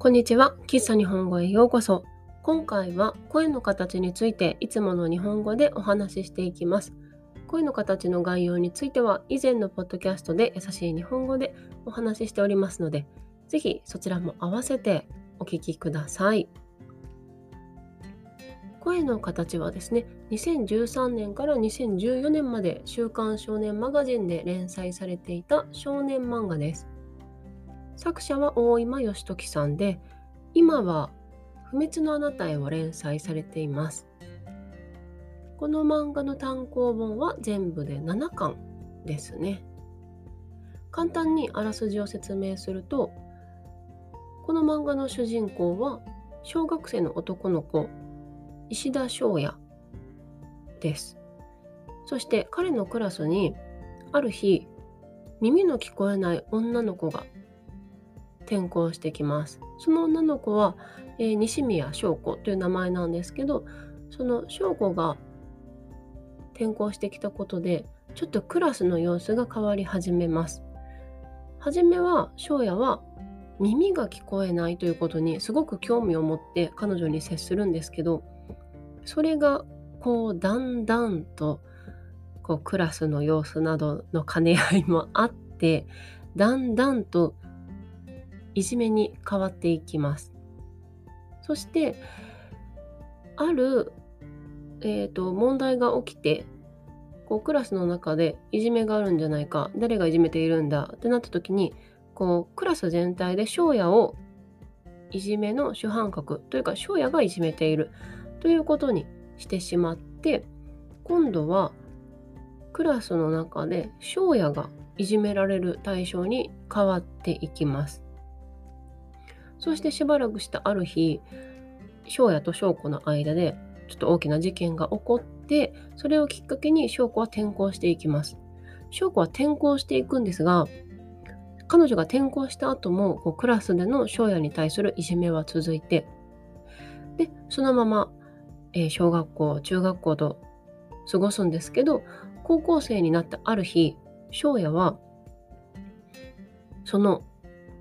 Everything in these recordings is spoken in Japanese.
こんにちは。喫茶日本語へようこそ。今回は声の形についていつもの日本語でお話ししていきます。声の形の概要については以前のポッドキャストで優しい日本語でお話ししておりますので、ぜひそちらも合わせてお聞きください。声の形はですね、2013年から2014年まで週刊少年マガジンで連載されていた少年漫画です。作者は大今義時さんで、今は不滅のあなたへを連載されています。この漫画の単行本は全部で7巻ですね。簡単にあらすじを説明すると、この漫画の主人公は小学生の男の子、石田翔也です。そして彼のクラスにある日、耳の聞こえない女の子が転校してきます。その女の子は、えー、西宮翔子という名前なんですけど、その翔子が転校してきたことで、ちょっとクラスの様子が変わり始めます。はじめは翔也は耳が聞こえないということにすごく興味を持って彼女に接するんですけど、それがこうだんだんとこうクラスの様子などの兼ね合いもあってだんだんといじめに変わっていきます。そしてある、えーと、問題が起きてこうクラスの中でいじめがあるんじゃないか誰がいじめているんだってなった時にこうクラス全体で翔也をいじめの主犯格というか翔也がいじめているということにしてしまって今度はクラスの中で翔也がいじめられる対象に変わっていきます。そしてしばらくしたある日、翔也と翔子の間でちょっと大きな事件が起こって、それをきっかけに翔子は転校していきます。翔子は転校していくんですが、彼女が転校した後もこうクラスでの翔也に対するいじめは続いて、で、そのまま、えー、小学校、中学校と過ごすんですけど、高校生になったある日、翔也は、その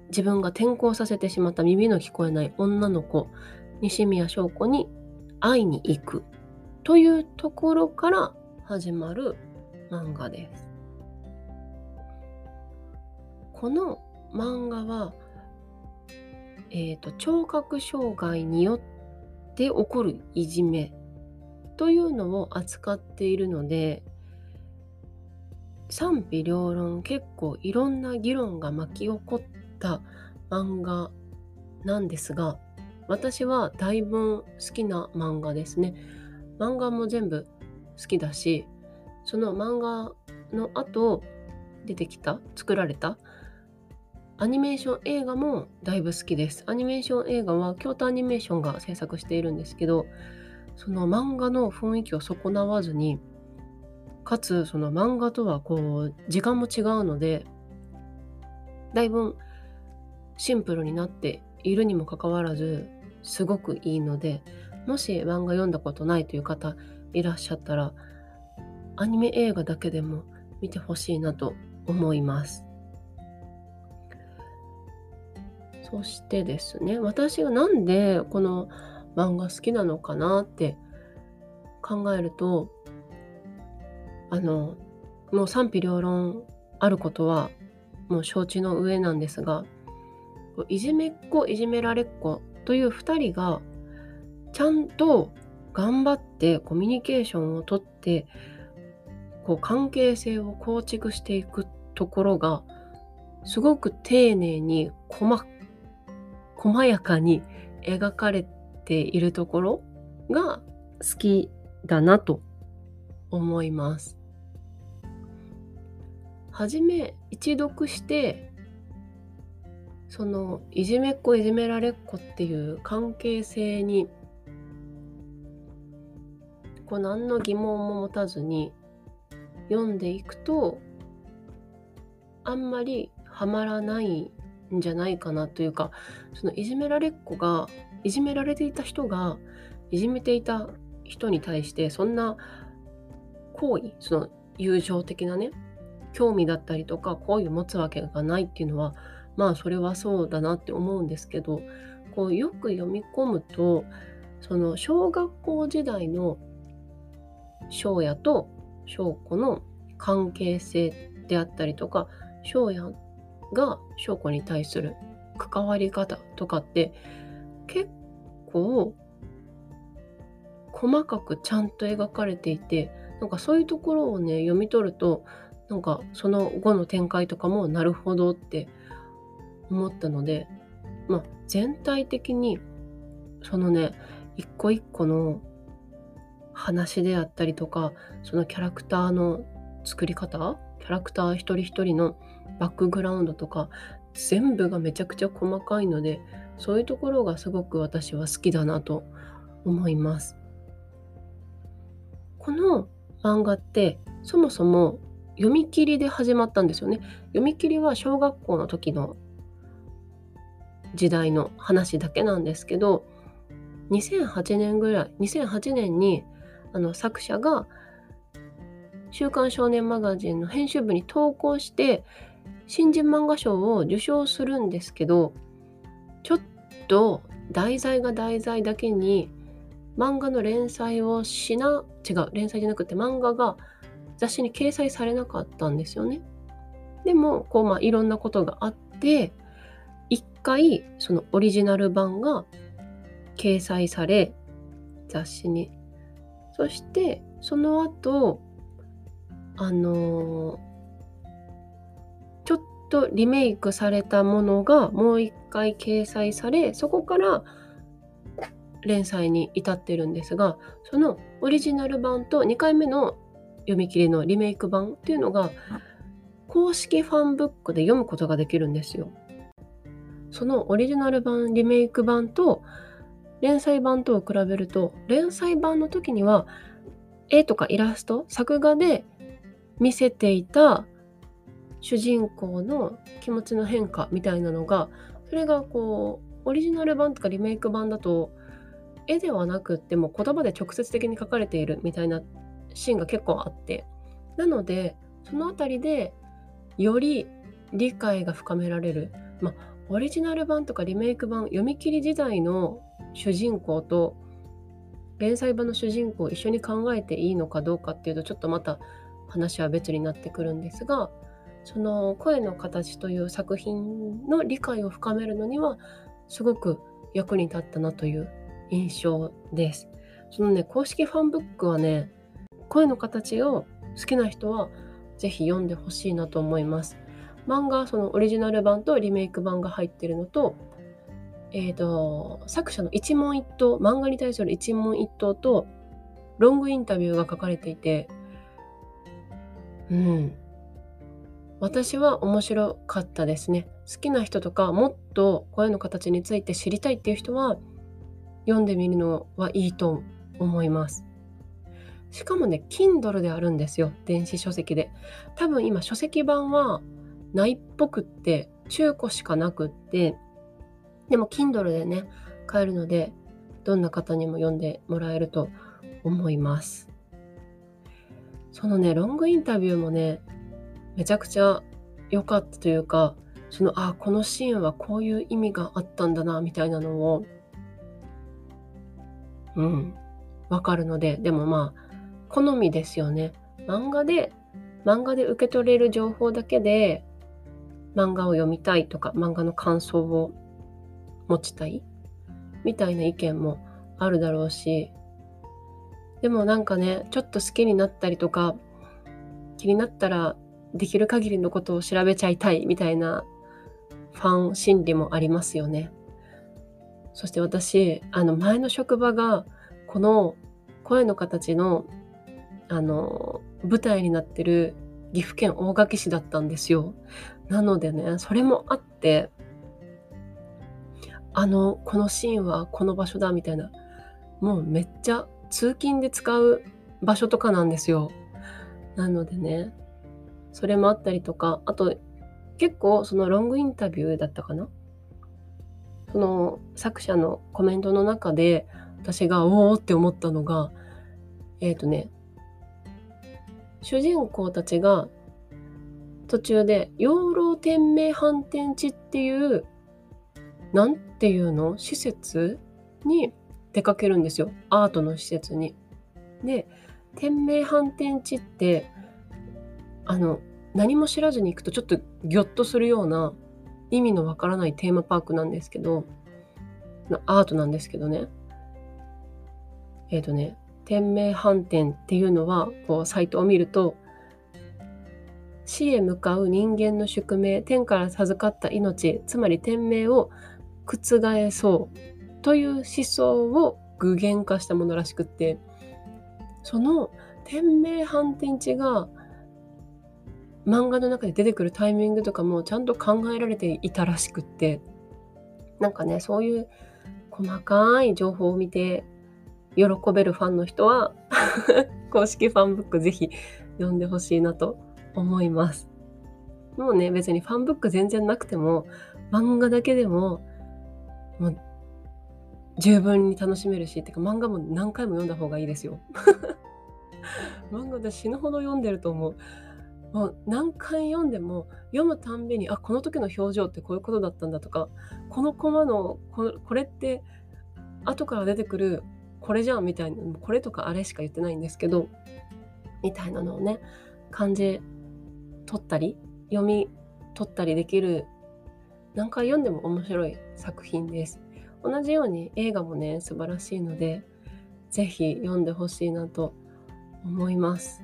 自分が転校させてしまった耳の聞こえない女の子、西宮翔子に会いに行くというところから始まる漫画です。この漫画は、えーと、聴覚障害によって起こるいじめというのを扱っているので賛否両論結構いろんな議論が巻き起こった漫画なんですが私はだいぶ好きな漫画ですね。漫画も全部好きだしその漫画の後出てきた作られたアニメーション映画もだいぶ好きです。アニメーション映画は京都アニメーションが制作しているんですけどその漫画の雰囲気を損なわずにかつその漫画とはこう時間も違うのでだいぶシンプルになっているにもかかわらずすごくいいのでもし漫画読んだことないという方いらっしゃったらアニメ映画だけでも見てほしいなと思います。そしてですね私がなんでこの漫画好きなのかなって考えるとあのもう賛否両論あることはもう承知の上なんですがいじめっ子いじめられっ子という2人がちゃんと頑張ってコミュニケーションをとってこう関係性を構築していくところがすごく丁寧に細細やかに描かれているところが好きだなと思います。はじめ一読してそのいじめっ子いじめられっ子っていう関係性にこう何の疑問も持たずに読んでいくとあんまりハマらないんじゃないかなというかそのいじめられっ子がいじめられていた人がいじめていた人に対してそんな行為その友情的なね興味だったりとか好意を持つわけがないっていうのはまあそれはそうだなって思うんですけどこうよく読み込むとその小学校時代の翔也と翔子の関係性であったりとか翔也が翔子に対する関わり方とかって結構細かくちゃんと描かれていてなんかそういうところをね読み取るとなんかその後の展開とかもなるほどって思ったのでまあ全体的にそのね一個一個の話であったりとかそのキャラクターの作り方キャラクター一人一人のバックグラウンドとか全部がめちゃくちゃ細かいのでそういうところがすごく私は好きだなと思います。この漫画ってそもそも読み切りで始まったんですよね。読み切りは小学校の時の時代の話だけなんですけど2008年ぐらい2008年にあの作者が「週刊少年マガジン」の編集部に投稿して新人漫画賞を受賞するんですけどちょっと題材が題材だけに漫画の連載をしな違う連載じゃなくて漫画が雑誌に掲載されなかったんですよね。でもこうまあいろんなことがあって回そのオリジナル版が掲載され雑誌にそしてその後あのー、ちょっとリメイクされたものがもう一回掲載されそこから連載に至ってるんですがそのオリジナル版と2回目の読み切りのリメイク版っていうのが公式ファンブックで読むことができるんですよ。そのオリジナル版リメイク版と連載版とを比べると連載版の時には絵とかイラスト作画で見せていた主人公の気持ちの変化みたいなのがそれがこうオリジナル版とかリメイク版だと絵ではなくっても言葉で直接的に書かれているみたいなシーンが結構あって。なのでその辺りでより理解が深められる。まあオリジナル版とかリメイク版読み切り時代の主人公と連載版の主人公を一緒に考えていいのかどうかっていうとちょっとまた話は別になってくるんですがその声の形という作品の理解を深めるのにはすごく役に立ったなという印象です。そのね公式ファンブックはね声の形を好きな人は是非読んでほしいなと思います。漫画そのオリジナル版とリメイク版が入ってるのとえーと、作者の一問一答漫画に対する一問一答とロングインタビューが書かれていてうん。私は面白かったですね。好きな人とかもっと声の形について知りたいっていう人は読んでみるのはいいと思います。しかもね Kindle であるんですよ。電子書籍で。多分今書籍版はないっぽくって中古しかなくってでも Kindle でね買えるのでどんな方にも読んでもらえると思います。そのねロングインタビューもねめちゃくちゃ良かったというかそのあこのシーンはこういう意味があったんだなみたいなのをうんわかるのででもまあ好みですよね。漫画で漫画で受け取れる情報だけで漫画を読みたいとか漫画の感想を持ちたい？みたいな意見もあるだろうしでもなんかねちょっと好きになったりとか気になったらできる限りのことを調べちゃいたいみたいなファン心理もありますよね。そして私あの前の職場がこの声の形のあの舞台になってる岐阜県大垣市だったんですよ。なのでねそれもあってあのこのシーンはこの場所だみたいなもうめっちゃ通勤で使う場所とかなんですよ。なのでねそれもあったりとかあと結構そのロングインタビューだったかな？その作者のコメントの中で私がおおって思ったのがえっ、ー、とね主人公たちが途中で養老天命反転地っていうなんていうの？施設に出かけるんですよ。アートの施設に。で天明反転地ってあの何も知らずに行くとちょっとギョッとするような意味のわからないテーマパークなんですけどアートなんですけどね。えっ、ー、とね天明反転っていうのはこうサイトを見ると死へ向かう人間の宿命天から授かった命つまり天命を覆そうという思想を具現化したものらしくってその天命反転地が漫画の中で出てくるタイミングとかもちゃんと考えられていたらしくってなんかねそういう細かい情報を見て喜べるファンの人は 公式ファンブックぜひ読んでほしいなと思います。もうね、別にファンブック全然なくても、漫画だけでも、もう、十分に楽しめるしっ、てか漫画も何回も読んだ方がいいですよ。漫画で死ぬほど読んでると思う。もう何回読んでも読むたんびにあこの時の表情ってこういうことだったんだとかこのコマのここれって後から出てくるこれじゃんみたいなこれとかあれしか言ってないんですけどみたいなのをね感じ取ったり読み取ったりできる何回読んでも面白い作品です。同じように映画もね素晴らしいので是非読んでほしいなと思います。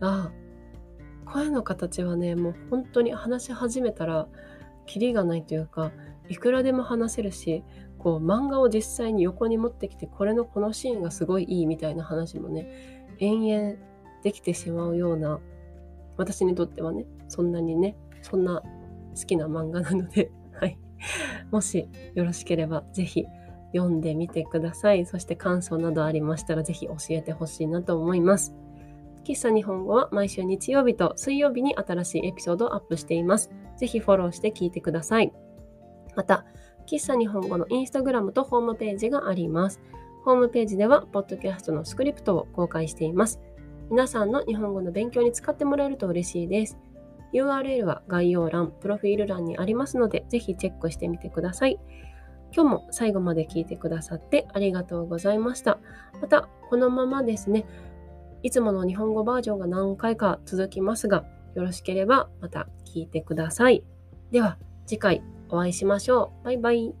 ああ声の形はねもう本当に話し始めたらキリがないというかいくらでも話せるしこう漫画を実際に横に持ってきてこれのこのシーンがすごいいいみたいな話もね延々できてしまうような私にとってはね、そんなにね、そんな好きな漫画なので、はい。もしよろしければ、ぜひ読んでみてください。そして感想などありましたら、ぜひ教えてほしいなと思います。喫茶日本語は毎週日曜日と水曜日に新しいエピソードをアップしています。ぜひフォローして聞いてください。また、喫茶日本語のインスタグラムとホームページがあります。ホームページでは、ポッドキャストのスクリプトを公開しています。皆さんの日本語の勉強に使ってもらえると嬉しいです。URL は概要欄、プロフィール欄にありますので、ぜひチェックしてみてください。今日も最後まで聞いてくださってありがとうございました。また、このままですね、いつもの日本語バージョンが何回か続きますが、よろしければまた聞いてください。では、次回お会いしましょう。バイバイ。